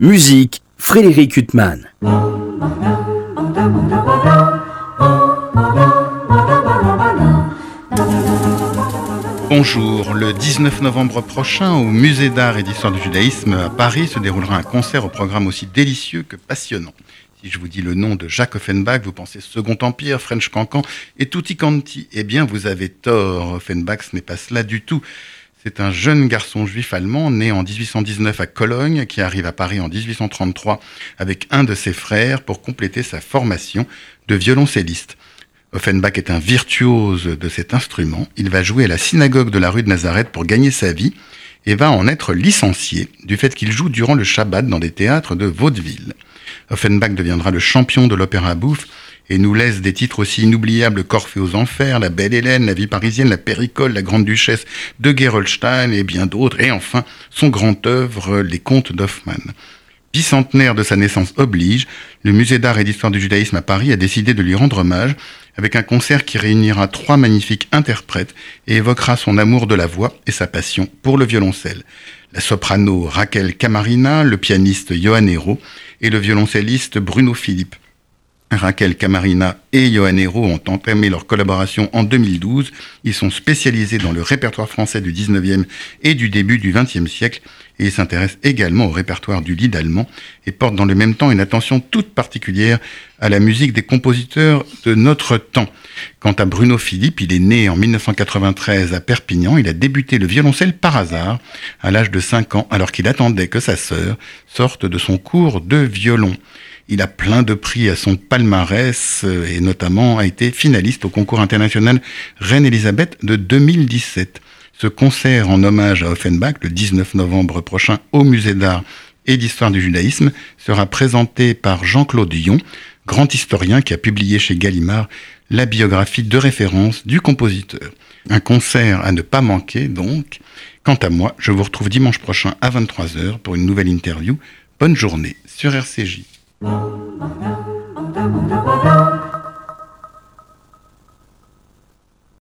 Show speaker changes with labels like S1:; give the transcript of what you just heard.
S1: Musique, Frédéric Huttman.
S2: Bonjour, le 19 novembre prochain, au Musée d'art et d'histoire du judaïsme à Paris, se déroulera un concert au programme aussi délicieux que passionnant. Si je vous dis le nom de Jacques Offenbach, vous pensez Second Empire, French Cancan et Tutti Canti. Eh bien, vous avez tort. Offenbach, ce n'est pas cela du tout. C'est un jeune garçon juif allemand né en 1819 à Cologne qui arrive à Paris en 1833 avec un de ses frères pour compléter sa formation de violoncelliste. Offenbach est un virtuose de cet instrument. Il va jouer à la synagogue de la rue de Nazareth pour gagner sa vie et va en être licencié du fait qu'il joue durant le Shabbat dans des théâtres de vaudeville. Offenbach deviendra le champion de l'opéra bouffe et nous laisse des titres aussi inoubliables qu'Orphée aux Enfers, La Belle Hélène, La Vie Parisienne, La Péricole, La Grande Duchesse de Gerolstein et bien d'autres, et enfin son grand œuvre, Les Contes d'Hoffmann. Bicentenaire de sa naissance oblige, le Musée d'art et d'histoire du judaïsme à Paris a décidé de lui rendre hommage avec un concert qui réunira trois magnifiques interprètes et évoquera son amour de la voix et sa passion pour le violoncelle. La soprano Raquel Camarina, le pianiste Johan Hero et le violoncelliste Bruno Philippe. Raquel Camarina et Johan Hero ont entamé leur collaboration en 2012. Ils sont spécialisés dans le répertoire français du 19e et du début du 20e siècle et ils s'intéressent également au répertoire du lied allemand et portent dans le même temps une attention toute particulière à la musique des compositeurs de notre temps. Quant à Bruno Philippe, il est né en 1993 à Perpignan. Il a débuté le violoncelle par hasard à l'âge de 5 ans alors qu'il attendait que sa sœur sorte de son cours de violon. Il a plein de prix à son palmarès euh, et notamment a été finaliste au concours international Reine-Elisabeth de 2017. Ce concert en hommage à Offenbach le 19 novembre prochain au Musée d'art et d'histoire du judaïsme sera présenté par Jean-Claude Dion, grand historien qui a publié chez Gallimard la biographie de référence du compositeur. Un concert à ne pas manquer donc. Quant à moi, je vous retrouve dimanche prochain à 23h pour une nouvelle interview. Bonne journée sur RCJ. Bum, bum, dum, bum, dum,